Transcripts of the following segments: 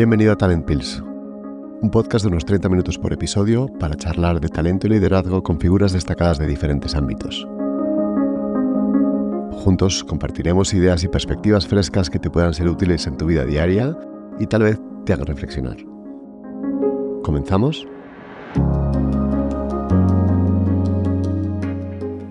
Bienvenido a Talent Pills, un podcast de unos 30 minutos por episodio para charlar de talento y liderazgo con figuras destacadas de diferentes ámbitos. Juntos compartiremos ideas y perspectivas frescas que te puedan ser útiles en tu vida diaria y tal vez te hagan reflexionar. ¿Comenzamos?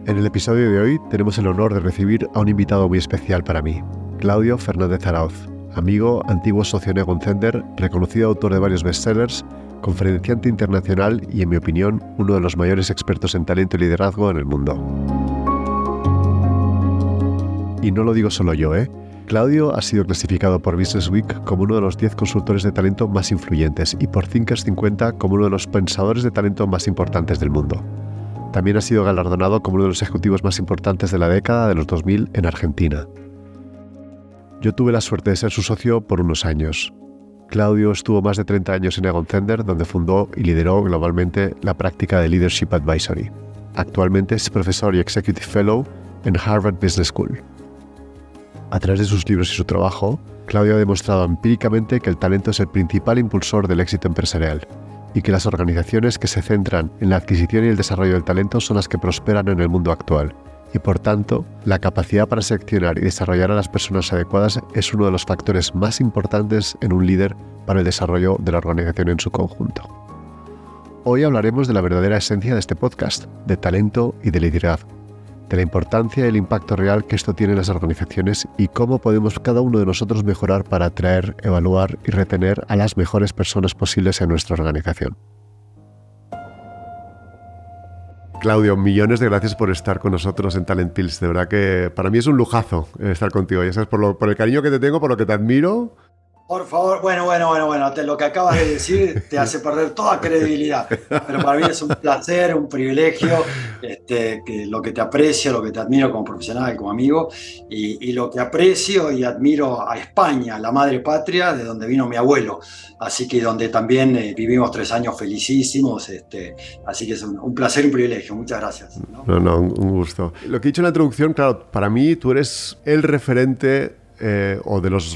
En el episodio de hoy tenemos el honor de recibir a un invitado muy especial para mí, Claudio Fernández Arauz, amigo, antiguo socio de Zender, reconocido autor de varios bestsellers, conferenciante internacional y, en mi opinión, uno de los mayores expertos en talento y liderazgo en el mundo. Y no lo digo solo yo, ¿eh? Claudio ha sido clasificado por Business Week como uno de los 10 consultores de talento más influyentes y por Thinkers 50 como uno de los pensadores de talento más importantes del mundo. También ha sido galardonado como uno de los ejecutivos más importantes de la década de los 2000 en Argentina. Yo tuve la suerte de ser su socio por unos años. Claudio estuvo más de 30 años en Egon Zender, donde fundó y lideró globalmente la práctica de Leadership Advisory. Actualmente es profesor y Executive Fellow en Harvard Business School. A través de sus libros y su trabajo, Claudio ha demostrado empíricamente que el talento es el principal impulsor del éxito empresarial y que las organizaciones que se centran en la adquisición y el desarrollo del talento son las que prosperan en el mundo actual y por tanto la capacidad para seleccionar y desarrollar a las personas adecuadas es uno de los factores más importantes en un líder para el desarrollo de la organización en su conjunto. Hoy hablaremos de la verdadera esencia de este podcast, de talento y de liderazgo, de la importancia y el impacto real que esto tiene en las organizaciones y cómo podemos cada uno de nosotros mejorar para atraer, evaluar y retener a las mejores personas posibles en nuestra organización. Claudio, millones de gracias por estar con nosotros en Talent Pills. De verdad que para mí es un lujazo estar contigo. Ya sabes, por, por el cariño que te tengo, por lo que te admiro por favor, bueno, bueno, bueno, bueno, lo que acabas de decir te hace perder toda credibilidad. Pero para mí es un placer, un privilegio, este, que lo que te aprecio, lo que te admiro como profesional, como amigo, y, lo que aprecio y admiro a España, la madre patria, de donde vino mi abuelo. Así que donde también eh, vivimos tres años felicísimos. Este, así que es un, placer y un privilegio. Muchas gracias. No, no, un gusto. Lo que he dicho en la introducción, claro, para mí tú eres el referente eh, o de los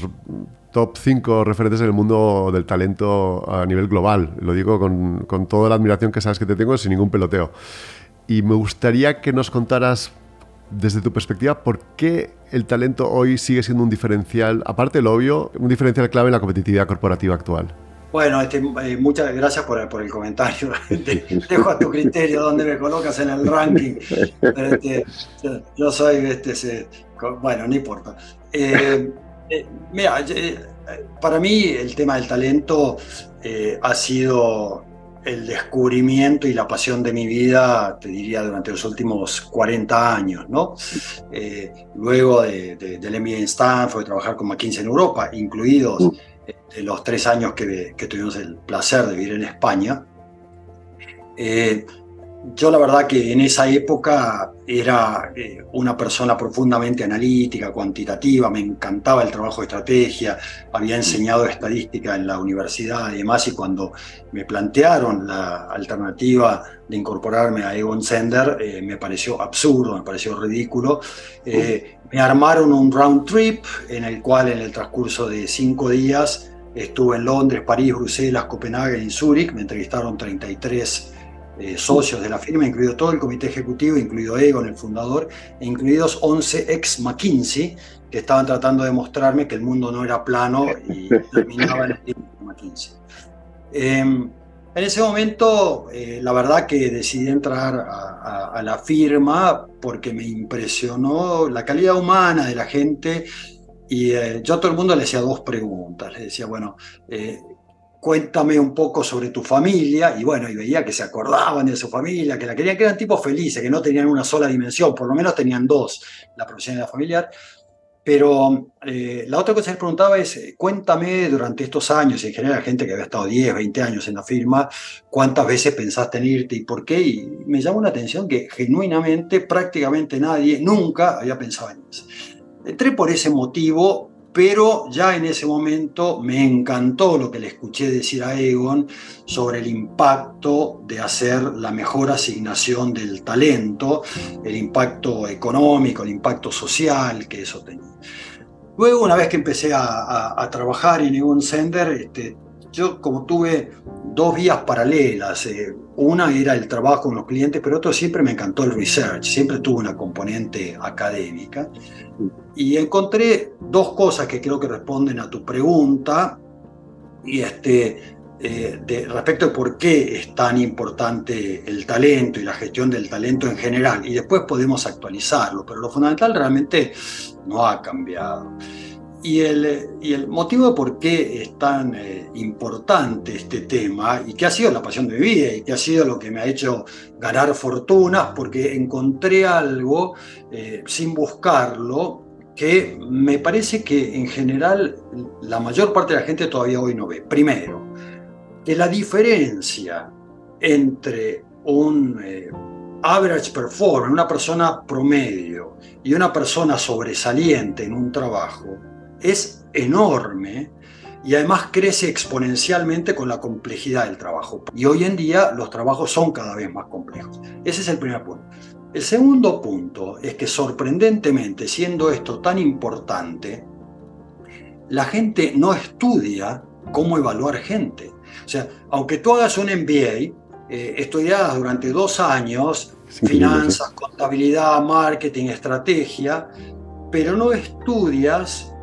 top 5 referentes en el mundo del talento a nivel global. Lo digo con, con, toda la admiración que sabes que te tengo, sin ningún peloteo. Y me gustaría que nos contaras, desde tu perspectiva, por qué el talento hoy sigue siendo un diferencial, aparte del obvio, un diferencial clave en la competitividad corporativa actual. Bueno, este, eh, muchas gracias por, por el comentario. Dejo a tu criterio dónde me colocas en el ranking. Este, yo soy, este, bueno, no importa. Eh, eh, mira, eh, para mí el tema del talento eh, ha sido el descubrimiento y la pasión de mi vida, te diría, durante los últimos 40 años, ¿no? luego de, del MBA en Stanford, de trabajar con McKinsey en Europa, incluidos mm. los tres años que, que, tuvimos el placer de vivir en España, yo la verdad que en esa época era eh, una persona profundamente analítica, cuantitativa, me encantaba el trabajo de estrategia, había enseñado estadística en la universidad y demás, y cuando me plantearon la alternativa de incorporarme a Egon Sender, eh, me pareció absurdo, me pareció ridículo. Eh, me armaron un round trip en el cual en el transcurso de cinco días estuve en Londres, París, Bruselas, Copenhague y Zúrich, me entrevistaron 33 eh, socios de la firma, incluido todo el comité ejecutivo, incluido Egon, el fundador, e incluidos 11 ex McKinsey, que estaban tratando de mostrarme que el mundo no era plano y terminaba en el de McKinsey. Em, en ese momento, eh, la verdad que decidí entrar a, la firma porque me impresionó la calidad humana de la gente y eh, yo a todo el mundo le hacía dos preguntas. Le decía, bueno, cuéntame un poco sobre tu familia, y bueno, y veía que se acordaban de su familia, que la querían, que eran tipos felices, que no tenían una sola dimensión, por lo menos tenían dos, la profesionalidad familiar. Pero eh, la otra cosa que les preguntaba es, cuéntame durante estos años, en general gente que había estado 10, 20 años en la firma, cuántas veces pensaste en irte y por qué. Y me llamó la atención que genuinamente prácticamente nadie nunca había pensado en eso. Entré por ese motivo pero ya en ese momento me encantó lo que le escuché decir a Egon sobre el impacto de hacer la mejor asignación del talento, el impacto económico, el impacto social que eso tenía. Luego, una vez que empecé a, trabajar en Egon Sender, este, yo como tuve dos vías paralelas, eh, una era el trabajo con los clientes, pero otro siempre me encantó el research, siempre tuve una componente académica. Y encontré dos cosas que creo que responden a tu pregunta y este, eh, respecto de por qué es tan importante el talento y la gestión del talento en general. Y después podemos actualizarlo, pero lo fundamental realmente no ha cambiado. Y el, motivo por qué es tan eh, importante este tema y que ha sido la pasión de mi vida y que ha sido lo que me ha hecho ganar fortunas, porque encontré algo eh, sin buscarlo que me parece que en general la mayor parte de la gente todavía hoy no ve. Primero, que la diferencia entre un eh, average performer, una persona promedio, y una persona sobresaliente en un trabajo, es enorme y además crece exponencialmente con la complejidad del trabajo. Y hoy en día los trabajos son cada vez más complejos. Ese es el primer punto. El segundo punto es que sorprendentemente, siendo esto tan importante, la gente no estudia cómo evaluar gente. O sea, aunque tú hagas un MBA, eh, estudiadas durante dos años finanzas, contabilidad, marketing, estrategia, pero no estudias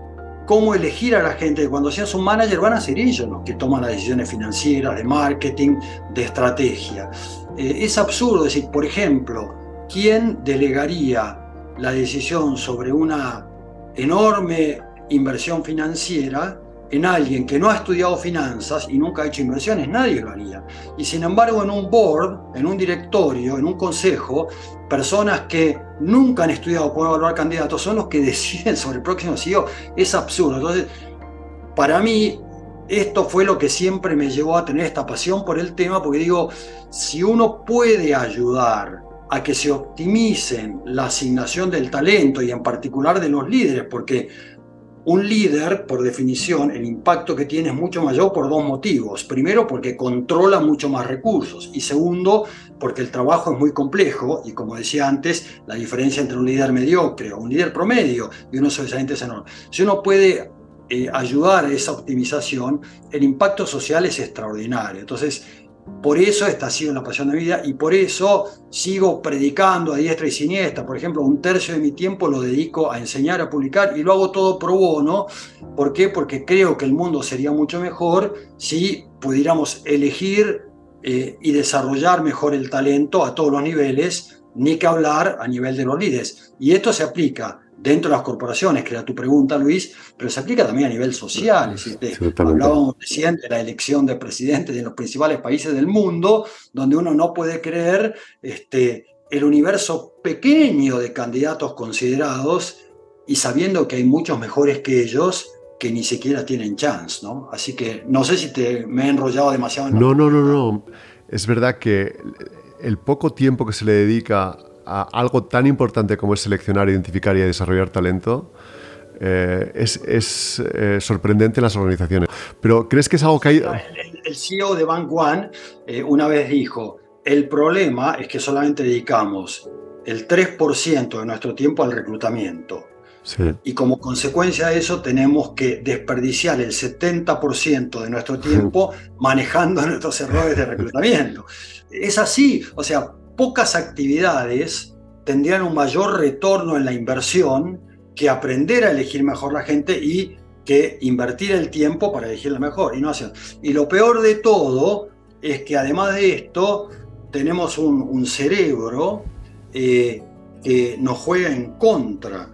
cómo elegir a la gente. Cuando seas un manager van a ser ellos los que toman las decisiones financieras, de marketing, de estrategia. Eh, es absurdo decir, por ejemplo, ¿quién delegaría la decisión sobre una enorme inversión financiera en alguien que no ha estudiado finanzas y nunca ha hecho inversiones, nadie lo haría. Y sin embargo, en un board, en un directorio, en un consejo, personas que nunca han estudiado cómo evaluar candidatos son los que deciden sobre el próximo CEO. Es absurdo. Entonces, para mí, esto fue lo que siempre me llevó a tener esta pasión por el tema, porque digo, si uno puede ayudar a que se optimicen la asignación del talento y en particular de los líderes, porque un líder, por definición, el impacto que tiene es mucho mayor por dos motivos. Primero, porque controla mucho más recursos. Y segundo, porque el trabajo es muy complejo y, como decía antes, la diferencia entre un líder mediocre o un líder promedio y uno sobresaliente es enorme. Si uno puede eh, ayudar a esa optimización, el impacto social es extraordinario. Entonces, por eso esta ha sido la pasión de vida y por eso sigo predicando a diestra y siniestra. Por ejemplo, un tercio de mi tiempo lo dedico a enseñar, a publicar y lo hago todo pro bono. ¿Por qué? Porque creo que el mundo sería mucho mejor si pudiéramos elegir eh, y desarrollar mejor el talento a todos los niveles, ni que hablar a nivel de los líderes. Y esto se aplica dentro de las corporaciones, que era tu pregunta, Luis, pero se aplica también a nivel social. hablábamos recién de la elección de presidentes de los principales países del mundo, donde uno no puede creer este, el universo pequeño de candidatos considerados y sabiendo que hay muchos mejores que ellos que ni siquiera tienen chance, ¿no? Así que no sé si te me he enrollado demasiado. En no, no, no, no. Es verdad que el poco tiempo que se le dedica algo tan importante como es seleccionar, identificar y desarrollar talento, eh, es, eh, sorprendente en las organizaciones. Pero ¿crees que es algo que hay...? El, CEO de Bank One eh, una vez dijo, el problema es que solamente dedicamos el 3% de nuestro tiempo al reclutamiento. Y como consecuencia de eso tenemos que desperdiciar el 70% de nuestro tiempo manejando nuestros errores de reclutamiento. Es así, o sea, pocas actividades tendrían un mayor retorno en la inversión que aprender a elegir mejor la gente y que invertir el tiempo para elegirla mejor. Y, no y lo peor de todo es que además de esto tenemos un, cerebro eh, que nos juega en contra,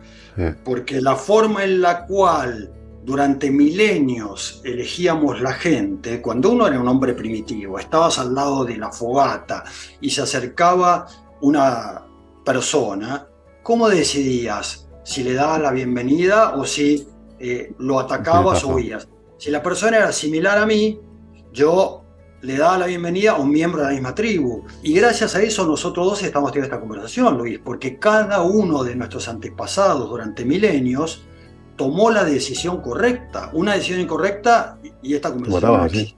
porque la forma en la cual durante milenios elegíamos la gente, cuando uno era un hombre primitivo, estabas al lado de la fogata y se acercaba una persona, ¿cómo decidías si le dabas la bienvenida o si eh, lo atacabas o huías? Si la persona era similar a mí, yo le daba la bienvenida a un miembro de la misma tribu. Y gracias a eso nosotros dos estamos teniendo esta conversación, Luis, porque cada uno de nuestros antepasados durante milenios tomó la decisión correcta. Una decisión incorrecta y esta conversación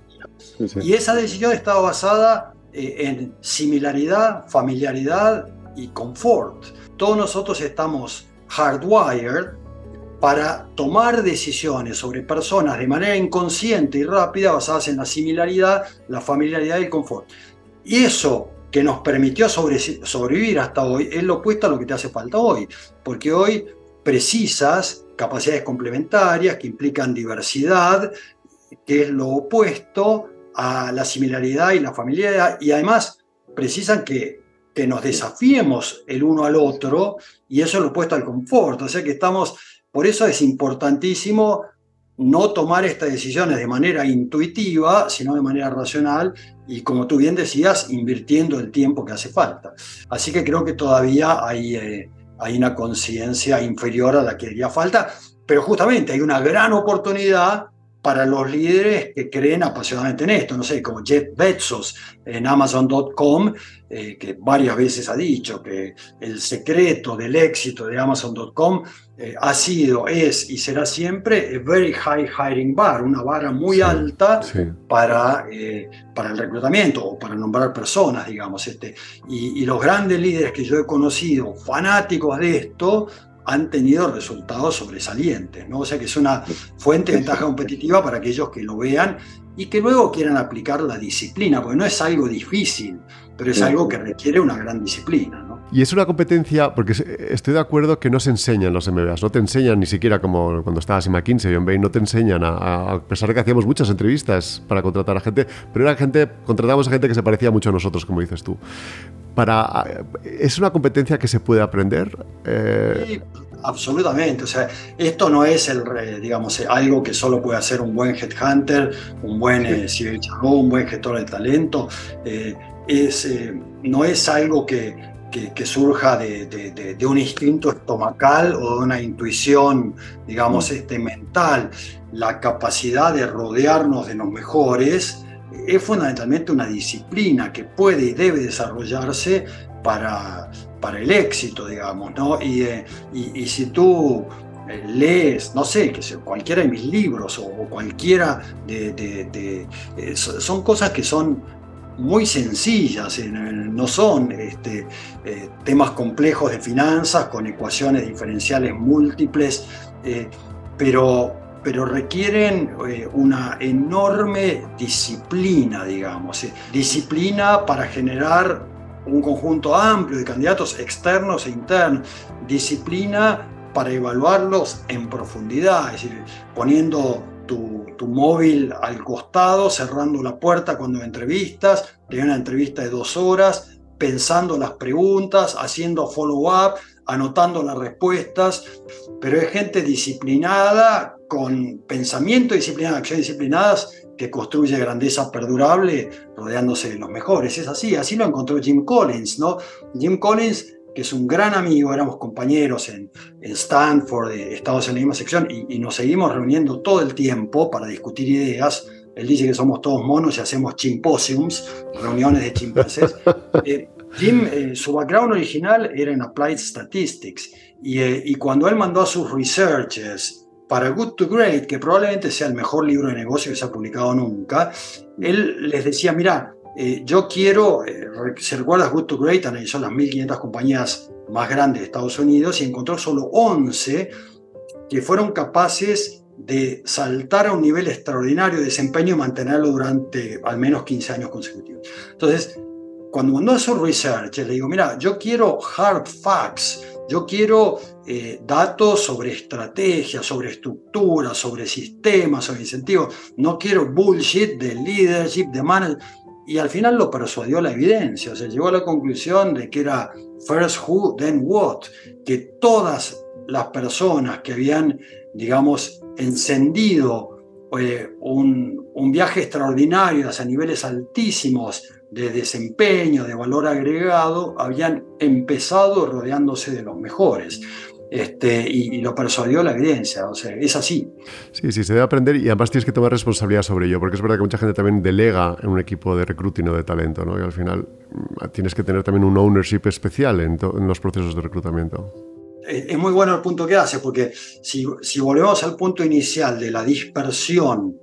Y esa decisión estaba basada eh, en similaridad, familiaridad y confort. Todos nosotros estamos hardwired para tomar decisiones sobre personas de manera inconsciente y rápida basadas en la similaridad, la familiaridad y el confort. Y eso que nos permitió sobrevivir hasta hoy es lo opuesto a lo que te hace falta hoy, porque hoy precisas capacidades complementarias que implican diversidad, que es lo opuesto a la similaridad y la familiaridad, y además precisan que, que nos desafiemos el uno al otro, y eso es lo opuesto al confort, o sea que estamos, por eso es importantísimo no tomar estas decisiones de manera intuitiva, sino de manera racional y, como tú bien decías, invirtiendo el tiempo que hace falta. Así que creo que todavía hay, eh, hay una conciencia inferior a la que haría falta, pero justamente hay una gran oportunidad para los líderes que creen apasionadamente en esto, no sé, como Jeff Bezos en Amazon.com, eh, que varias veces ha dicho que el secreto del éxito de Amazon.com eh, ha sido, es y será siempre a very high hiring bar, una vara muy alta Para, eh, para el reclutamiento o para nombrar personas, digamos. Este. Y, y los grandes líderes que yo he conocido, fanáticos de esto, han tenido resultados sobresalientes, ¿no? O sea que es una fuente de ventaja competitiva para aquellos que lo vean y que luego quieran aplicar la disciplina, porque no es algo difícil, pero es algo que requiere una gran disciplina. ¿no? Y es una competencia, porque estoy de acuerdo que no se enseñan los MBAs, no te enseñan ni siquiera como cuando estabas en McKinsey o en Bain, no te enseñan, a, a, pesar de que hacíamos muchas entrevistas para contratar a gente, pero era gente, contratábamos a gente que se parecía mucho a nosotros, como dices tú. Para, ¿Es una competencia que se puede aprender? Eh... Sí, absolutamente. O sea, esto no es el, digamos, algo que solo puede hacer un buen headhunter, un buen eh, un buen gestor de talento. Eh, es, eh, no es algo que, que, surja de, de, de, un instinto estomacal o de una intuición, digamos, mm. este, mental. La capacidad de rodearnos de los mejores es fundamentalmente una disciplina que puede y debe desarrollarse para, para el éxito, digamos, ¿no? Y, eh, y, si tú eh, lees, no sé, que cualquiera de mis libros o, cualquiera de, eh, son cosas que son muy sencillas, no son este, temas complejos de finanzas con ecuaciones diferenciales múltiples, pero pero requieren eh, una enorme disciplina, digamos, eh, disciplina para generar un conjunto amplio de candidatos externos e internos, disciplina para evaluarlos en profundidad, es decir, poniendo tu, tu, móvil al costado, cerrando la puerta cuando entrevistas, de una entrevista de dos horas, pensando las preguntas, haciendo follow-up, anotando las respuestas, pero es gente disciplinada, con pensamiento disciplinado, acciones disciplinadas, que construye grandeza perdurable rodeándose de los mejores. Es así, así lo encontró Jim Collins, ¿no? Jim Collins, que es un gran amigo, éramos compañeros en, en Stanford, estamos en la misma sección y, nos seguimos reuniendo todo el tiempo para discutir ideas. Él dice que somos todos monos y hacemos chimposiums, reuniones de chimpancés. Eh, Jim, eh, su background original era en Applied Statistics y, eh, y, cuando él mandó a sus researchers para Good to Great, que probablemente sea el mejor libro de negocio que se ha publicado nunca, él les decía, mira, eh, yo quiero, se recuerda Good to Great, analizó las 1.500 compañías más grandes de Estados Unidos y encontró solo 11 que fueron capaces de saltar a un nivel extraordinario de desempeño y mantenerlo durante al menos 15 años consecutivos. Entonces, cuando mandó a su research, le digo, mira, yo quiero hard facts, yo quiero eh, datos sobre estrategia, sobre estructura, sobre sistemas, sobre incentivos. No quiero bullshit de leadership, de management. Y al final lo persuadió la evidencia. O sea, llegó a la conclusión de que era first who, then what. Que todas las personas que habían, digamos, encendido eh, un, un viaje extraordinario hacia niveles altísimos de desempeño, de valor agregado, habían empezado rodeándose de los mejores. Este, y, lo persuadió la evidencia, o sea, es así. Sí, sí, se debe aprender y además tienes que tomar responsabilidad sobre ello, porque es verdad que mucha gente también delega en un equipo de recruiting o de talento, ¿no? Y al final mm, tienes que tener también un ownership especial en, los procesos de reclutamiento. Es, muy bueno el punto que hace, porque si, si volvemos al punto inicial de la dispersión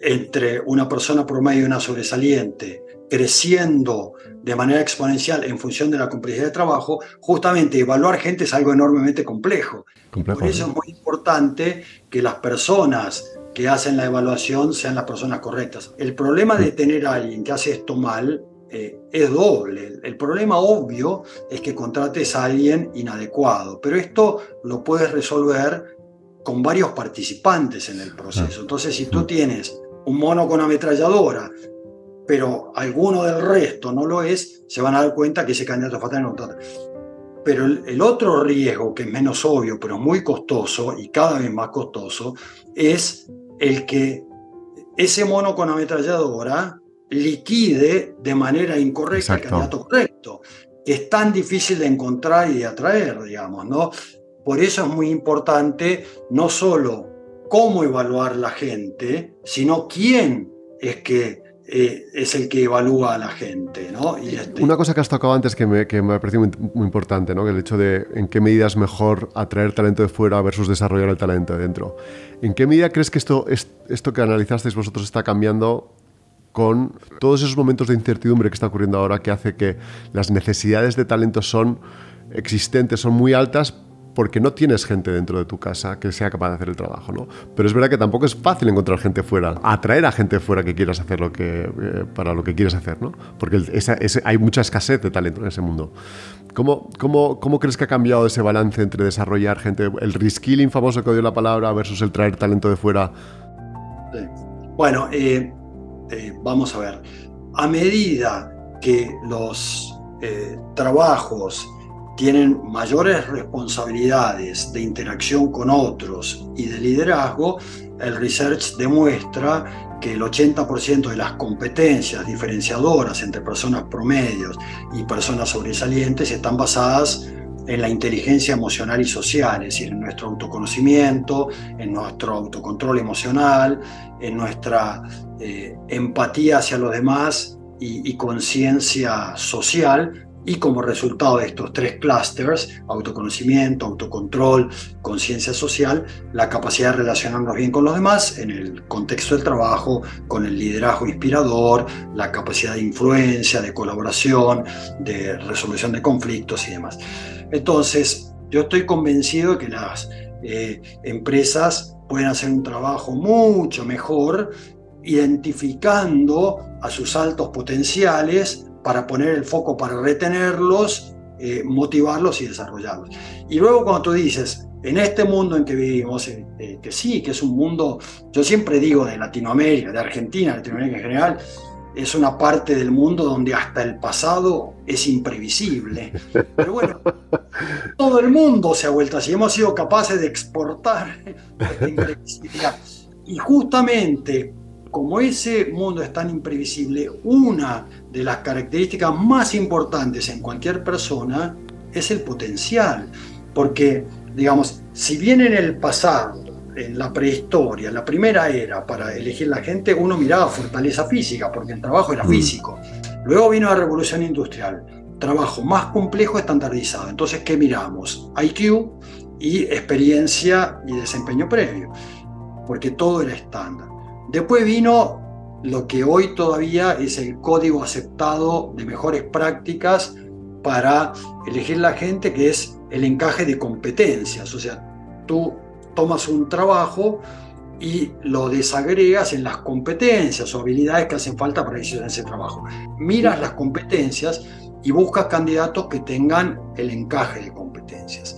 entre una persona promedio y una sobresaliente creciendo de manera exponencial en función de la complejidad de trabajo, justamente evaluar gente es algo enormemente complejo. Por eso es muy importante que las personas que hacen la evaluación sean las personas correctas. El problema de tener a alguien que hace esto mal eh, es doble. El problema obvio es que contrates a alguien inadecuado, pero esto lo puedes resolver con varios participantes en el proceso. Entonces, si tú tienes un mono con ametralladora, pero alguno del resto no lo es, se van a dar cuenta que ese candidato fatal no está. Pero el, otro riesgo, que es menos obvio, pero muy costoso y cada vez más costoso, es el que ese mono con ametralladora liquide de manera incorrecta el candidato correcto, que es tan difícil de encontrar y de atraer, digamos, ¿no? Por eso es muy importante no solo cómo evaluar la gente, sino quién es que eh, es el que evalúa a la gente. ¿no? Y este Una cosa que has tocado antes que me, que me ha parecido muy, importante, ¿no? el hecho de en qué medida es mejor atraer talento de fuera versus desarrollar el talento de dentro. ¿En qué medida crees que esto, esto que analizasteis vosotros está cambiando con todos esos momentos de incertidumbre que está ocurriendo ahora que hace que las necesidades de talento son existentes, son muy altas, porque no tienes gente dentro de tu casa que sea capaz de hacer el trabajo, ¿no? Pero es verdad que tampoco es fácil encontrar gente fuera, atraer a gente fuera que quieras hacer lo que, eh, para lo que quieres hacer, ¿no? Porque hay mucha escasez de talento en ese mundo. ¿Cómo, cómo, cómo crees que ha cambiado ese balance entre desarrollar gente, el reskilling famoso que dio la palabra versus el traer talento de fuera? Bueno, eh, eh, vamos a ver. A medida que los trabajos tienen mayores responsabilidades de interacción con otros y de liderazgo, el research demuestra que el 80% de las competencias diferenciadoras entre personas promedios y personas sobresalientes están basadas en la inteligencia emocional y social, es decir, en nuestro autoconocimiento, en nuestro autocontrol emocional, en nuestra eh, empatía hacia los demás y, y conciencia social, y como resultado de estos tres clusters, autoconocimiento, autocontrol, conciencia social, la capacidad de relacionarnos bien con los demás en el contexto del trabajo, con el liderazgo inspirador, la capacidad de influencia, de colaboración, de resolución de conflictos y demás. Entonces, yo estoy convencido de que las eh, empresas pueden hacer un trabajo mucho mejor identificando a sus altos potenciales, para poner el foco para retenerlos, eh, motivarlos y desarrollarlos. Y luego cuando tú dices, en este mundo en que vivimos, eh, eh, que sí, que es un mundo, yo siempre digo de Latinoamérica, de Argentina, Latinoamérica en general, es una parte del mundo donde hasta el pasado es imprevisible. Pero bueno, todo el mundo se ha vuelto así, hemos sido capaces de exportar esta imprevisibilidad. Y justamente como ese mundo es tan imprevisible, una de las características más importantes en cualquier persona es el potencial. Porque, digamos, si bien en el pasado, en la prehistoria, la primera era para elegir la gente, uno miraba fortaleza física, porque el trabajo era mm. físico. Luego vino la revolución industrial, trabajo más complejo estandarizado. Entonces, ¿qué miramos? IQ y experiencia y desempeño previo, porque todo era estándar. Después vino lo que hoy todavía es el código aceptado de mejores prácticas para elegir la gente, que es el encaje de competencias. O sea, tú tomas un trabajo y lo desagregas en las competencias o habilidades que hacen falta para hacer ese trabajo. Miras las competencias y buscas candidatos que tengan el encaje de competencias,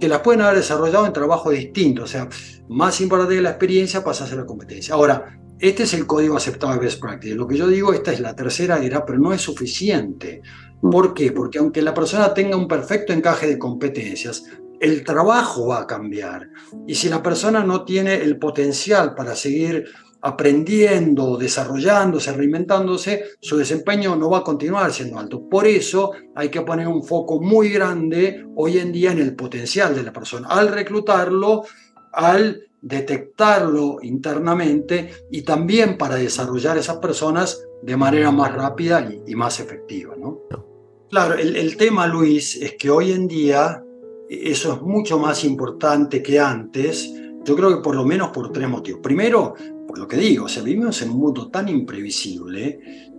que las pueden haber desarrollado en trabajos distintos. O sea, más importante que la experiencia pasa a ser la competencia. Ahora, este es el código aceptado de Best Practice. Lo que yo digo, esta es la tercera era, pero no es suficiente. ¿Por qué? Porque aunque la persona tenga un perfecto encaje de competencias, el trabajo va a cambiar. Y si la persona no tiene el potencial para seguir aprendiendo, desarrollándose, reinventándose, su desempeño no va a continuar siendo alto. Por eso hay que poner un foco muy grande hoy en día en el potencial de la persona. Al reclutarlo, al detectarlo internamente y también para desarrollar esas personas de manera más rápida y, más efectiva. ¿no? Claro, el, tema, Luis, es que hoy en día eso es mucho más importante que antes, yo creo que por lo menos por tres motivos. Primero, por lo que digo, o sea, vivimos en un mundo tan imprevisible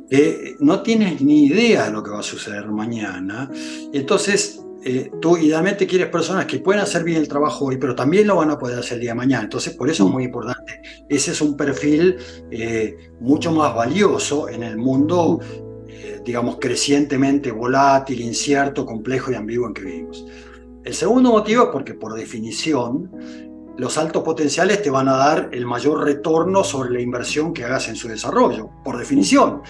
que no tienes ni idea de lo que va a suceder mañana. Entonces, eh, tú idealmente quieres personas que puedan hacer bien el trabajo hoy, pero también lo van a poder hacer el día de mañana. Entonces, por eso es muy importante. Ese es un perfil eh, mucho más valioso en el mundo, eh, digamos, crecientemente volátil, incierto, complejo y ambiguo en que vivimos. El segundo motivo es porque, por definición, los altos potenciales te van a dar el mayor retorno sobre la inversión que hagas en su desarrollo, por definición.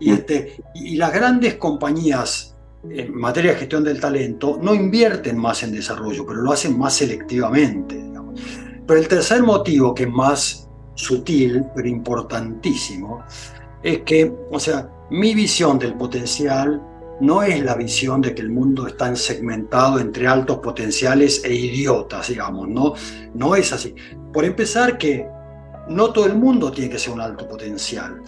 Y, este, y las grandes compañías en materia de gestión del talento no invierten más en desarrollo, pero lo hacen más selectivamente. Pero el tercer motivo, que es más sutil, pero importantísimo, es que, o sea, mi visión del potencial no es la visión de que el mundo está segmentado entre altos potenciales e idiotas, digamos, no, no es así. Por empezar que no todo el mundo tiene que ser un alto potencial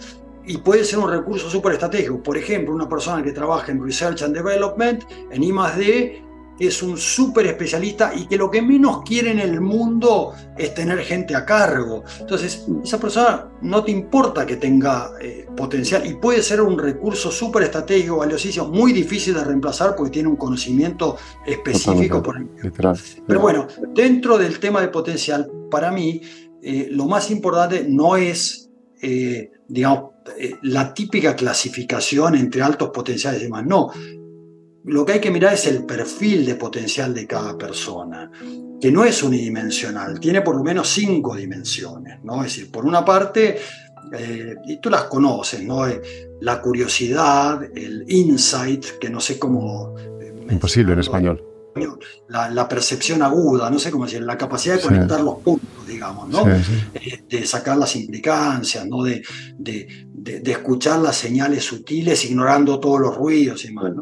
y puede ser un recurso súper estratégico. Por ejemplo, una persona que trabaja en Research and Development, en I+.D., es un súper especialista y que lo que menos quiere en el mundo es tener gente a cargo. Entonces, esa persona no te importa que tenga eh, potencial y puede ser un recurso súper estratégico, valiosísimo, muy difícil de reemplazar porque tiene un conocimiento específico. Por Pero bueno, dentro del tema de potencial, para mí, eh, lo más importante no es, eh, digamos, la típica clasificación entre altos potenciales y demás. No, lo que hay que mirar es el perfil de potencial de cada persona, que no es unidimensional, tiene por lo menos cinco dimensiones, ¿no? Es decir, por una parte, eh, y tú las conoces, ¿no? Eh, la curiosidad, el insight, que no sé cómo... Eh, Imposible en español la, percepción aguda, no sé cómo decir, la capacidad de conectar los puntos, digamos, ¿no? Eh, de sacar las implicancias, ¿no? De, de, escuchar las señales sutiles ignorando todos los ruidos y demás,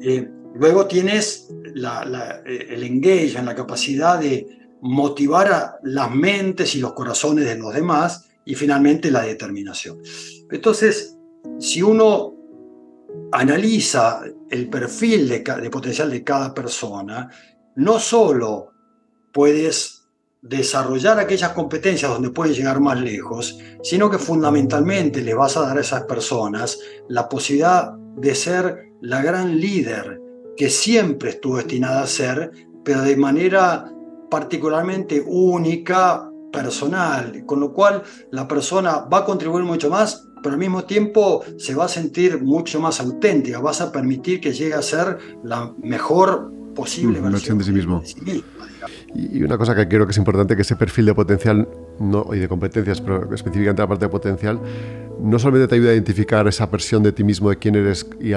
eh, luego tienes eh, el engage, la capacidad de motivar a las mentes y los corazones de los demás y finalmente la determinación. Entonces, si uno analiza el perfil de, potencial de cada persona, no solo puedes desarrollar aquellas competencias donde puedes llegar más lejos, sino que fundamentalmente le vas a dar a esas personas la posibilidad de ser la gran líder que siempre estuvo destinada a ser, pero de manera particularmente única, personal, con lo cual la persona va a contribuir mucho más pero al mismo tiempo se va a sentir mucho más auténtica, vas a permitir que llegue a ser la mejor posible mm, versión de sí mismo. y una cosa que creo que es importante, que ese perfil de potencial no, y de competencias, pero específicamente la parte de potencial, no solamente te ayuda a identificar esa versión de ti mismo, de quién eres y,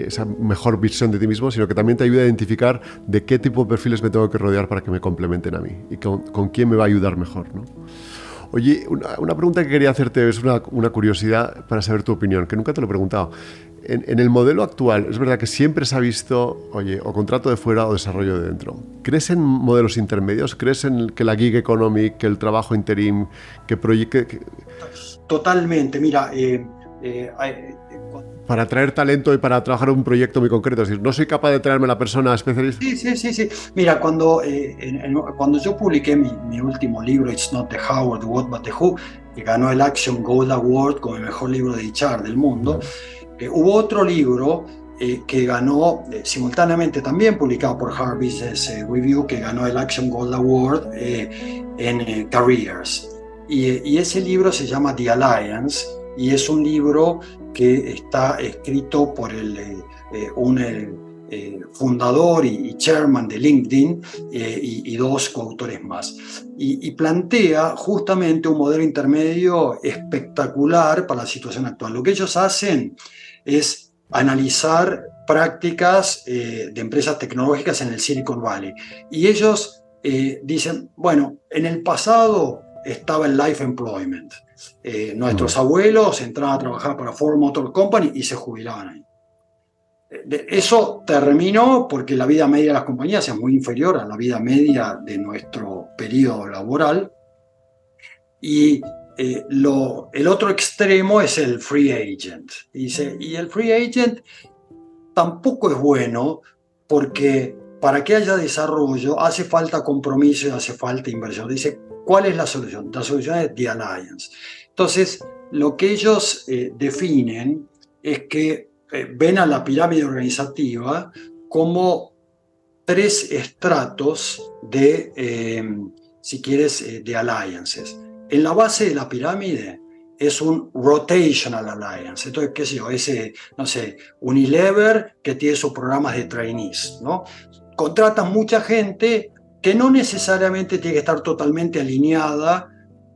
esa mejor visión de ti mismo, sino que también te ayuda a identificar de qué tipo de perfiles me tengo que rodear para que me complementen a mí y con, con quién me va a ayudar mejor. ¿no? Oye, una, pregunta que quería hacerte es una, curiosidad para saber tu opinión, que nunca te lo he preguntado. En, el modelo actual, es verdad que siempre se ha visto, oye, o contrato de fuera o desarrollo de dentro. ¿Crees en modelos intermedios? ¿Crees en que la gig economy, que el trabajo interim, que proyecte... Totalmente, mira, eh, eh, para traer talento y para trabajar un proyecto muy concreto. Es decir, no soy capaz de traerme la persona especialista. Sí, sí, sí. sí. Mira, cuando, eh, cuando yo publiqué mi, último libro, It's Not the How or the What But the Who, que ganó el Action Gold Award como el mejor libro de HR del mundo, eh, hubo otro libro eh, que ganó simultáneamente también publicado por Harvard Business Review, que ganó el Action Gold Award en Careers. Y, y ese libro se llama The Alliance y es un libro que está escrito por eh, eh, un eh, fundador y, chairman de LinkedIn y, dos coautores más. Y, plantea justamente un modelo intermedio espectacular para la situación actual. Lo que ellos hacen es analizar prácticas de empresas tecnológicas en el Silicon Valley. Y ellos dicen, bueno, en el pasado estaba el life employment. Eh, nuestros abuelos entraban a trabajar para Ford Motor Company y se jubilaban ahí. Eh, eso terminó porque la vida media de las compañías es muy inferior a la vida media de nuestro periodo laboral. Y eh, lo, el otro extremo es el free agent. Dice, y el free agent tampoco es bueno porque para que haya desarrollo hace falta compromiso y hace falta inversión. Dice, ¿cuál es la solución? La solución es The Alliance. Entonces, lo que ellos eh, definen es que eh, ven a la pirámide organizativa como tres estratos de, eh, si quieres, de alliances. En la base de la pirámide es un rotational alliance. Entonces, qué sé yo, ese, no sé, Unilever que tiene sus programas de trainees, ¿no? Contratan mucha gente que no necesariamente tiene que estar totalmente alineada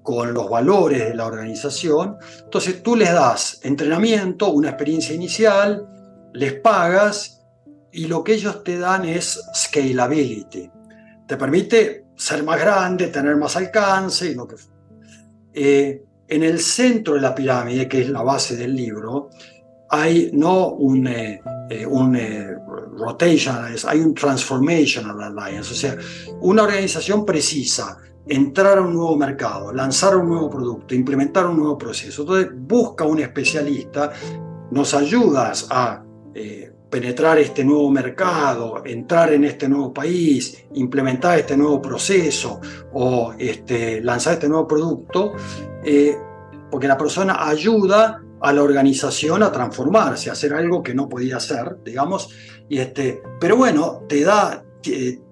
con los valores de la organización. Entonces tú les das entrenamiento, una experiencia inicial, les pagas y lo que ellos te dan es scalability. Te permite ser más grande, tener más alcance y lo que... Eh, en el centro de la pirámide, que es la base del libro, hay no un, eh, eh, un eh, rotation, hay un transformational alliance, o sea, una organización precisa entrar a un nuevo mercado, lanzar un nuevo producto, implementar un nuevo proceso. Entonces busca un especialista, nos ayudas a penetrar este nuevo mercado, entrar en este nuevo país, implementar este nuevo proceso o este, lanzar este nuevo producto, eh, porque la persona ayuda a la organización a transformarse, a hacer algo que no podía hacer, digamos. Y este, pero bueno, te da,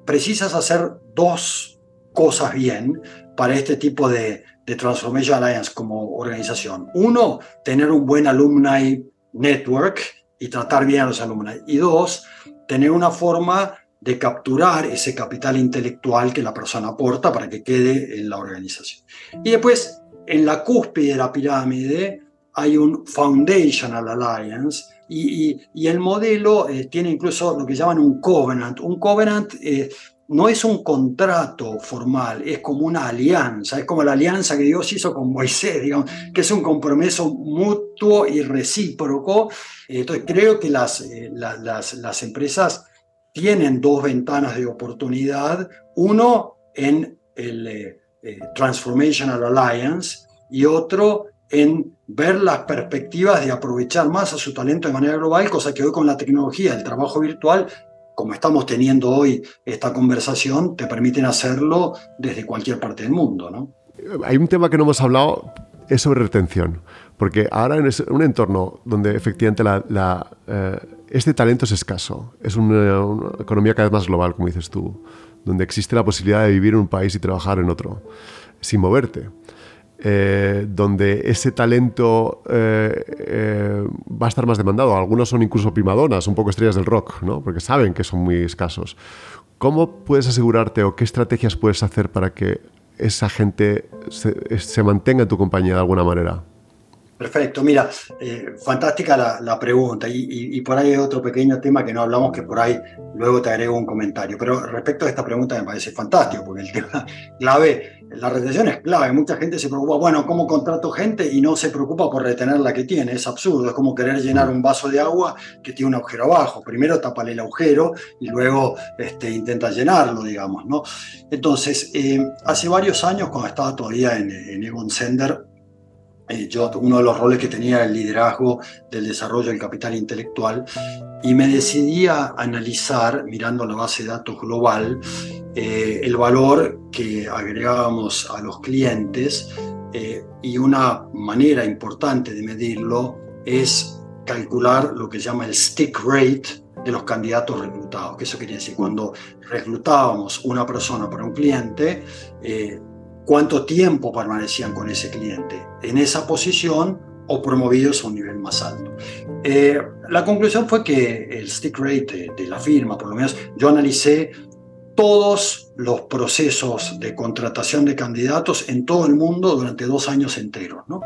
precisas hacer dos cosas bien para este tipo de, de Transformation Alliance como organización. Uno, tener un buen alumni network, y tratar bien a los alumnos. Y dos, tener una forma de capturar ese capital intelectual que la persona aporta para que quede en la organización. Y después, en la cúspide de la pirámide, hay un Foundational Alliance y, y, el modelo eh, tiene incluso lo que llaman un covenant. Un covenant eh, no es un contrato formal, es como una alianza, es como la alianza que Dios hizo con Moisés, digamos, que es un compromiso mutuo y recíproco. Entonces creo que las, eh, las, las, empresas tienen dos ventanas de oportunidad, uno en el eh, eh, Transformational Alliance y otro en ver las perspectivas de aprovechar más a su talento de manera global, cosa que hoy con la tecnología, el trabajo virtual, como estamos teniendo hoy esta conversación, te permiten hacerlo desde cualquier parte del mundo. ¿no? Hay un tema que no hemos hablado, es sobre retención. Porque ahora en un entorno donde efectivamente eh, este talento es escaso, es una, economía cada vez más global, como dices tú, donde existe la posibilidad de vivir en un país y trabajar en otro, sin moverte. Eh, donde ese talento eh, va a estar más demandado. Algunos son incluso primadonas, un poco estrellas del rock, ¿no? porque saben que son muy escasos. ¿Cómo puedes asegurarte o qué estrategias puedes hacer para que esa gente se, se mantenga en tu compañía de alguna manera? Perfecto, mira, eh, fantástica la, pregunta. Y, por ahí hay otro pequeño tema que no hablamos que por ahí luego te agrego un comentario, pero respecto a esta pregunta me parece fantástico porque el tema clave, la retención es clave, mucha gente se preocupa, bueno, ¿cómo contrato gente y no se preocupa por retener la que tiene? Es absurdo, es como querer llenar un vaso de agua que tiene un agujero abajo, primero tapale el agujero y luego este, intenta llenarlo, digamos, ¿no? Entonces, eh, hace varios años cuando estaba todavía en, en Egon Sender, eh, yo uno de los roles que tenía era el liderazgo del desarrollo del capital intelectual y me decidí a analizar, mirando la base de datos global, eh, el valor que agregábamos a los clientes eh, y una manera importante de medirlo es calcular lo que se llama el stick rate de los candidatos reclutados. ¿Qué eso quería decir? Cuando reclutábamos una persona para un cliente, cuánto tiempo permanecían con ese cliente en esa posición o promovidos a un nivel más alto. Eh, la conclusión fue que el stick rate de, la firma, por lo menos yo analicé todos los procesos de contratación de candidatos en todo el mundo durante dos años enteros. ¿no?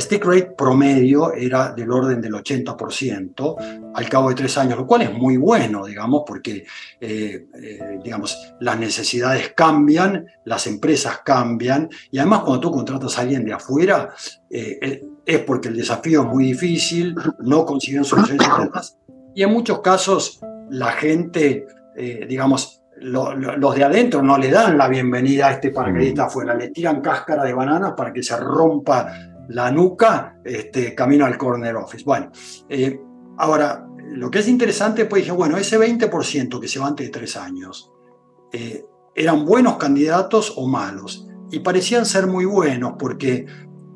Stick rate promedio era del orden del 80% al cabo de tres años, lo cual es muy bueno, digamos, porque eh, eh, digamos, las necesidades cambian, las empresas cambian, y además cuando tú contratas a alguien de afuera, eh, es porque el desafío es muy difícil, no consiguen soluciones internas, y en muchos casos la gente, digamos, los de adentro no le dan la bienvenida a este paracaidista afuera, le tiran cáscara de bananas para que se rompa la nuca, este, camino al corner office. Bueno, eh, ahora, lo que es interesante, pues dije, bueno, ese 20% que se va antes de tres años, eh, ¿eran buenos candidatos o malos? Y parecían ser muy buenos porque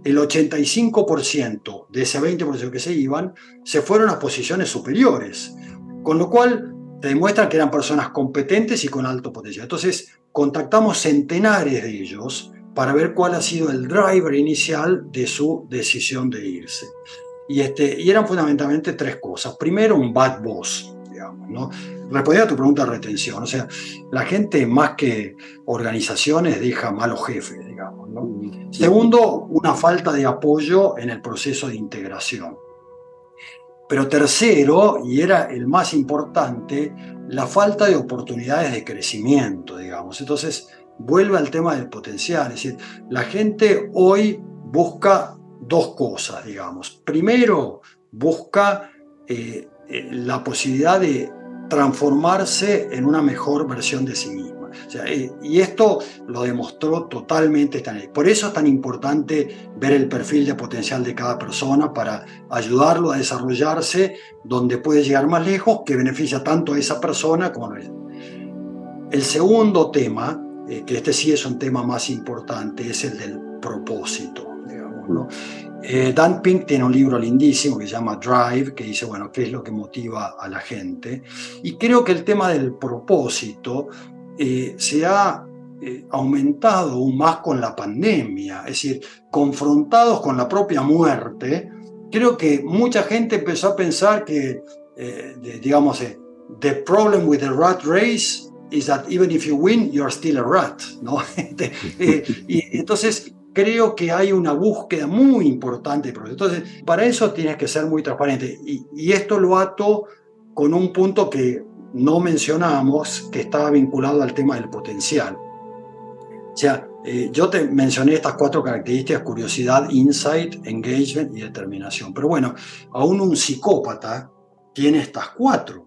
el 85% de ese 20% que se iban se fueron a posiciones superiores, con lo cual te demuestra que eran personas competentes y con alto potencial. Entonces, contactamos centenares de ellos para ver cuál ha sido el driver inicial de su decisión de irse. Y, este, eran fundamentalmente tres cosas. Primero, un bad boss, digamos, ¿no? Respondía a tu pregunta de retención. O sea, la gente más que organizaciones deja malos jefes, digamos. ¿no? Segundo, una falta de apoyo en el proceso de integración. Pero tercero, y era el más importante, la falta de oportunidades de crecimiento, digamos. Entonces, vuelve al tema del potencial. Es decir, la gente hoy busca dos cosas, digamos. Primero, busca eh, eh, la posibilidad de transformarse en una mejor versión de sí misma. Eh, y esto lo demostró totalmente Stanley. Por eso es tan importante ver el perfil de potencial de cada persona para ayudarlo a desarrollarse donde puede llegar más lejos, que beneficia tanto a esa persona como a él. El segundo tema, que este sí es un tema más importante, es el del propósito. Eh, Dan Pink tiene un libro lindísimo que se llama Drive, que dice, bueno, qué es lo que motiva a la gente. Y creo que el tema del propósito eh, se ha eh, aumentado aún más con la pandemia, es decir, confrontados con la propia muerte, creo que mucha gente empezó a pensar que, digamos, the problem with the rat race is that even if you win, you're still a rat, ¿no? Este, y entonces creo que hay una búsqueda muy importante. Entonces, para eso tienes que ser muy transparente. Y, esto lo ato con un punto que no mencionamos, que estaba vinculado al tema del potencial. O sea, eh, yo te mencioné estas cuatro características, curiosidad, insight, engagement y determinación. Pero bueno, aún un psicópata tiene estas cuatro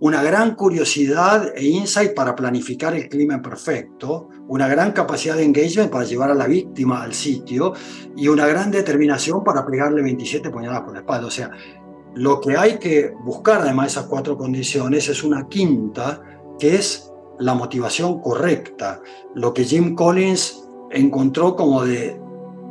una gran curiosidad e insight para planificar el crimen perfecto, una gran capacidad de engagement para llevar a la víctima al sitio y una gran determinación para pegarle 27 puñaladas por la espalda. O sea, lo que hay que buscar además de esas cuatro condiciones es una quinta, que es la motivación correcta, lo que Jim Collins encontró como de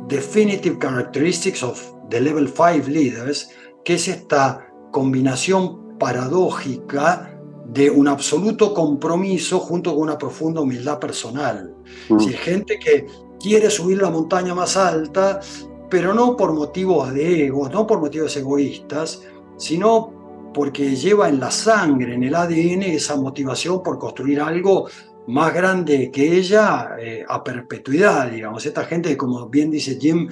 definitive characteristics of the level 5 leaders, que es esta combinación paradójica de un absoluto compromiso junto con una profunda humildad personal. Mm. Si gente que quiere subir la montaña más alta, pero no por motivos de ego, no por motivos egoístas, sino porque lleva en la sangre, en el ADN, esa motivación por construir algo más grande que ella eh, a perpetuidad, digamos. Esta gente, como bien dice Jim,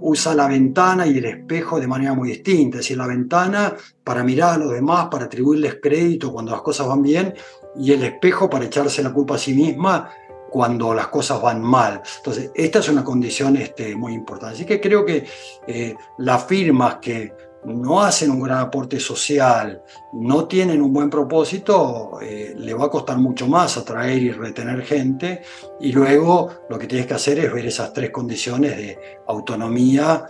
usa la ventana y el espejo de manera muy distinta. Es decir, la ventana para mirar a los demás, para atribuirles crédito cuando las cosas van bien, y el espejo para echarse la culpa a sí misma cuando las cosas van mal. Entonces, esta es una condición este, muy importante. Así que creo que eh, las firmas que no hacen un gran aporte social, no tienen un buen propósito, eh, le va a costar mucho más atraer y retener gente. Y luego lo que tienes que hacer es ver esas tres condiciones de autonomía,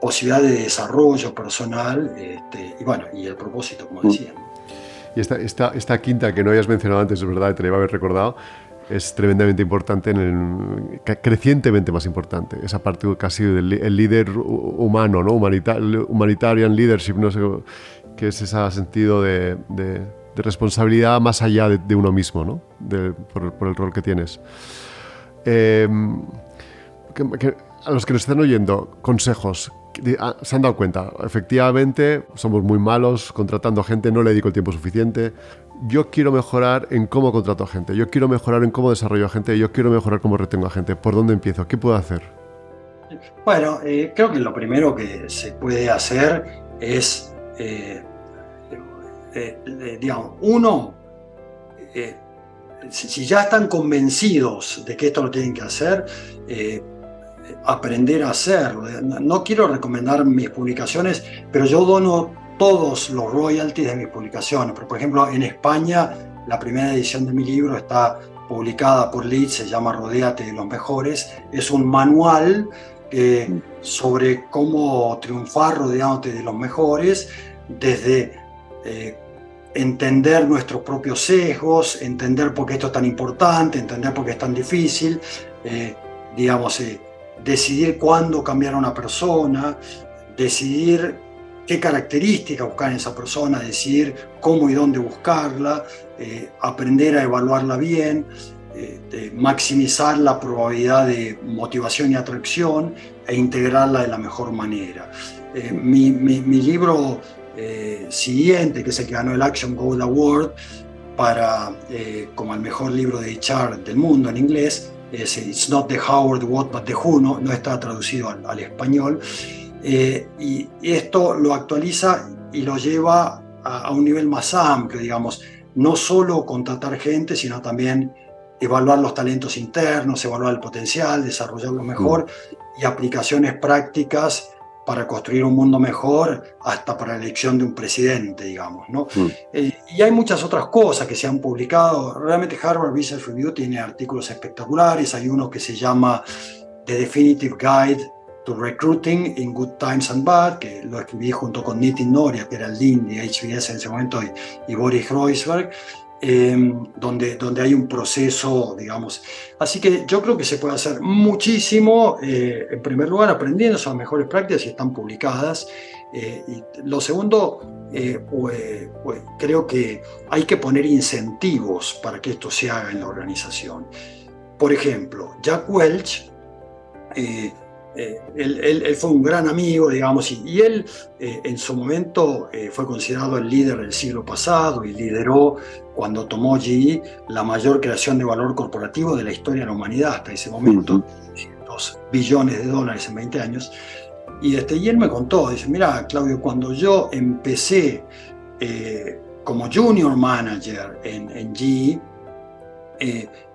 posibilidad de desarrollo personal este, y bueno, y el propósito, como mm. decía. Y esta, esta, esta quinta que no hayas mencionado antes, es verdad, te la iba a haber recordado, es tremendamente importante, en el, crecientemente más importante, esa parte casi del el líder humano, ¿no? humanitarian leadership, no sé, que es ese sentido de, de, responsabilidad más allá de, uno mismo, ¿no? por, el rol que tienes. Em, a los que nos están oyendo, consejos, se han dado cuenta, efectivamente somos muy malos contratando gente, no le dedico el tiempo suficiente, yo quiero mejorar en cómo contrato a gente, yo quiero mejorar en cómo desarrollo a gente, yo quiero mejorar cómo retengo a gente. ¿Por dónde empiezo? ¿Qué puedo hacer? Bueno, eh, creo que lo primero que se puede hacer es, eh, eh, digamos, uno, si ya están convencidos de que esto lo tienen que hacer, aprender a hacerlo. No quiero recomendar mis publicaciones, pero yo dono todos los royalties de mis publicaciones. Pero, por ejemplo, en España, la primera edición de mi libro está publicada por Leeds, se llama Rodéate de los Mejores. Es un manual eh, sobre cómo triunfar rodeándote de los mejores, desde eh, entender nuestros propios sesgos, entender por qué esto es tan importante, entender por qué es tan difícil, eh, digamos, eh, decidir cuándo cambiar a una persona, decidir qué características buscar en esa persona, decidir cómo y dónde buscarla, aprender a evaluarla bien, maximizar la probabilidad de motivación y atracción e integrarla de la mejor manera. mi, mi libro eh, siguiente, que es el que ganó el Action Gold Award para, eh, como el mejor libro de HR del mundo en inglés. Es It's not the Howard What but the Who, no, está traducido al, español. Eh, y, esto lo actualiza y lo lleva a, un nivel más amplio, digamos, no solo contratar gente, sino también evaluar los talentos internos, evaluar el potencial, desarrollarlo mejor mm. y aplicaciones prácticas para construir un mundo mejor hasta para la elección de un presidente, digamos. ¿no? Mm. Eh, y hay muchas otras cosas que se han publicado. Realmente Harvard Business Review tiene artículos espectaculares. Hay uno que se llama The Definitive Guide to Recruiting in Good Times and Bad, que lo escribí junto con Nitin Noria, que era el dean de HBS en ese momento, y, y Boris Kreuzberg. Em, donde, donde hay un proceso, digamos. Así que yo creo que se puede hacer muchísimo, eh, en primer lugar, aprendiendo esas mejores prácticas y están publicadas. Eh, y lo segundo, eh, pues, pues, creo que hay que poner incentivos para que esto se haga en la organización. Por ejemplo, Jack Welch eh, él, fue un gran amigo, digamos, y, él eh, en su momento eh, fue considerado el líder del siglo pasado y lideró cuando tomó GE la mayor creación de valor corporativo de la historia de la humanidad hasta ese momento, dos billones de dólares en 20 años. Y, este, y él me contó, dice, mira, Claudio, cuando yo empecé como junior manager en, en GE,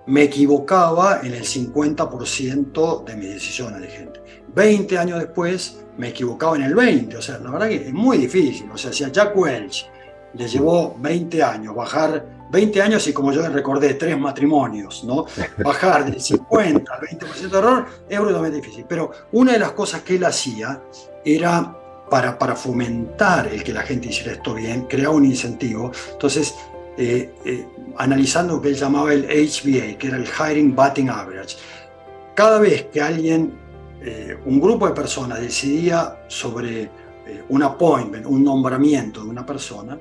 me equivocaba en el 50% de mis decisiones de gente. 20 años después me equivocaba en el 20, o sea, la verdad que es muy difícil, o sea, si a Jack Welch le llevó 20 años bajar, 20 años y como yo recordé, tres matrimonios, ¿no? Bajar del 50 al 20% de error es brutalmente difícil, pero una de las cosas que él hacía era para, para fomentar el que la gente hiciera esto bien, crear un incentivo, entonces eh, eh, analizando lo que él llamaba el HBA, que era el Hiring Batting Average. Cada vez que alguien eh, un grupo de personas decidía sobre eh, un appointment, un nombramiento de una persona,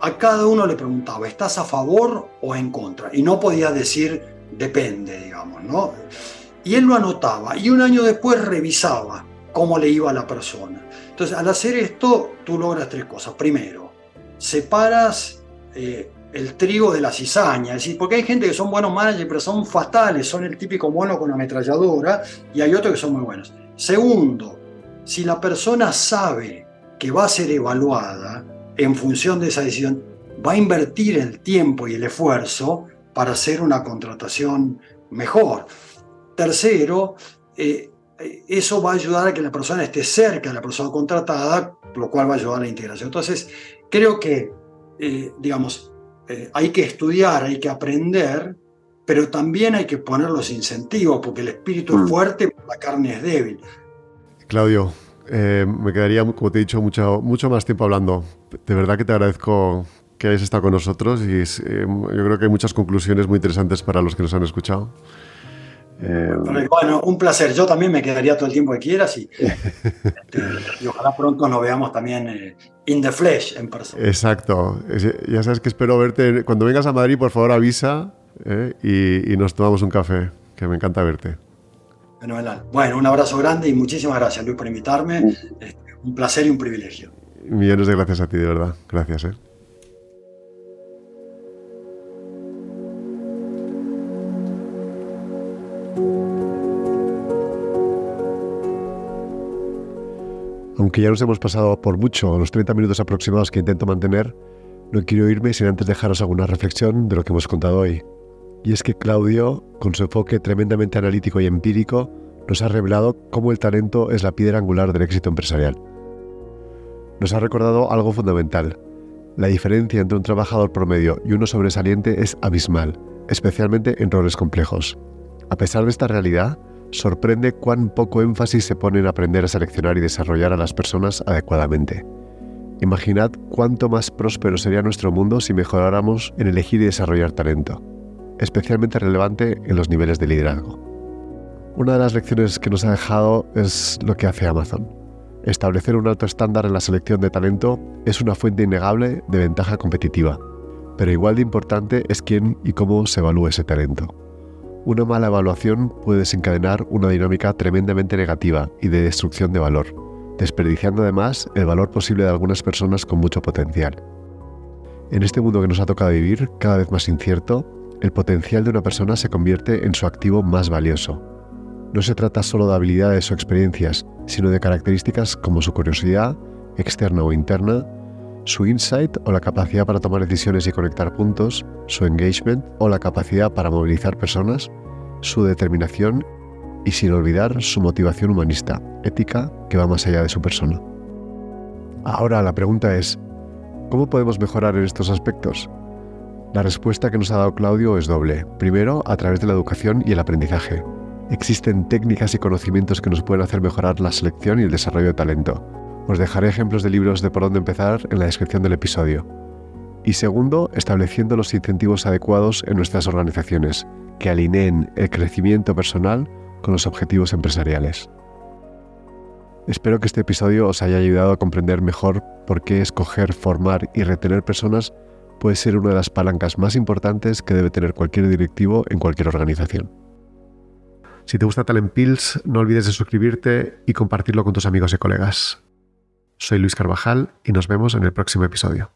a cada uno le preguntaba, ¿estás a favor o en contra? Y no podía decir depende, digamos, ¿no? Y él lo anotaba y un año después revisaba cómo le iba a la persona. Entonces, al hacer esto, tú logras tres cosas. Primero, separas eh, el trigo de la cizaña, es decir, porque hay gente que son buenos managers, pero son fatales, son el típico mono con ametralladora, y hay otros que son muy buenos. Segundo, si la persona sabe que va a ser evaluada en función de esa decisión, va a invertir el tiempo y el esfuerzo para hacer una contratación mejor. Tercero, eh, eso va a ayudar a que la persona esté cerca de la persona contratada, lo cual va a ayudar a la integración. Entonces, creo que, eh, digamos, eh, hay que estudiar, hay que aprender, pero también hay que poner los incentivos, porque el espíritu es mm. fuerte, pero la carne es débil. Claudio, eh, me quedaría, como te he dicho, mucho, mucho más tiempo hablando. De verdad que te agradezco que hayas estado con nosotros y eh, yo creo que hay muchas conclusiones muy interesantes para los que nos han escuchado. Eh, bueno, un placer. Yo también me quedaría todo el tiempo que quieras y, este, y ojalá pronto nos veamos también eh, in the flesh en persona. Exacto. Ya sabes que espero verte. Cuando vengas a Madrid, por favor avisa eh, y, nos tomamos un café, que me encanta verte. Fenomenal. Bueno, un abrazo grande y muchísimas gracias, Luis, por invitarme. Este, un placer y un privilegio. Millones de gracias a ti, de verdad. Gracias. Aunque ya nos hemos pasado por mucho los 30 minutos aproximados que intento mantener, no quiero irme sin antes dejaros alguna reflexión de lo que hemos contado hoy. Y es que Claudio, con su enfoque tremendamente analítico y empírico, nos ha revelado cómo el talento es la piedra angular del éxito empresarial. Nos ha recordado algo fundamental. La diferencia entre un trabajador promedio y uno sobresaliente es abismal, especialmente en roles complejos. A pesar de esta realidad, sorprende cuán poco énfasis se pone en aprender a seleccionar y desarrollar a las personas adecuadamente. Imaginad cuánto más próspero sería nuestro mundo si mejoráramos en elegir y desarrollar talento, especialmente relevante en los niveles de liderazgo. Una de las lecciones que nos ha dejado es lo que hace Amazon. Establecer un alto estándar en la selección de talento es una fuente innegable de ventaja competitiva, pero igual de importante es quién y cómo se evalúa ese talento. Una mala evaluación puede desencadenar una dinámica tremendamente negativa y de destrucción de valor desperdiciando además el valor posible de algunas personas con mucho potencial. En este mundo que nos ha tocado vivir, cada vez más incierto, el potencial de una persona se convierte en su activo más valioso. No se trata solo de habilidades o experiencias, sino de características como su curiosidad, externa o interna, su insight o la capacidad para tomar decisiones y conectar puntos, su engagement o la capacidad para movilizar personas, su determinación y sin olvidar su motivación humanista, ética, que va más allá de su persona. Ahora la pregunta es, ¿cómo podemos mejorar en estos aspectos? La respuesta que nos ha dado Claudio es doble. Primero, a través de la educación y el aprendizaje. Existen técnicas y conocimientos que nos pueden hacer mejorar la selección y el desarrollo de talento. Os dejaré ejemplos de libros de por dónde empezar en la descripción del episodio. Y segundo, estableciendo los incentivos adecuados en nuestras organizaciones, que alineen el crecimiento personal con los objetivos empresariales. Espero que este episodio os haya ayudado a comprender mejor por qué escoger, formar y retener personas puede ser una de las palancas más importantes que debe tener cualquier directivo en cualquier organización. Si te gusta Talent Pills, no olvides de suscribirte y compartirlo con tus amigos y colegas. Soy Luis Carvajal y nos vemos en el próximo episodio.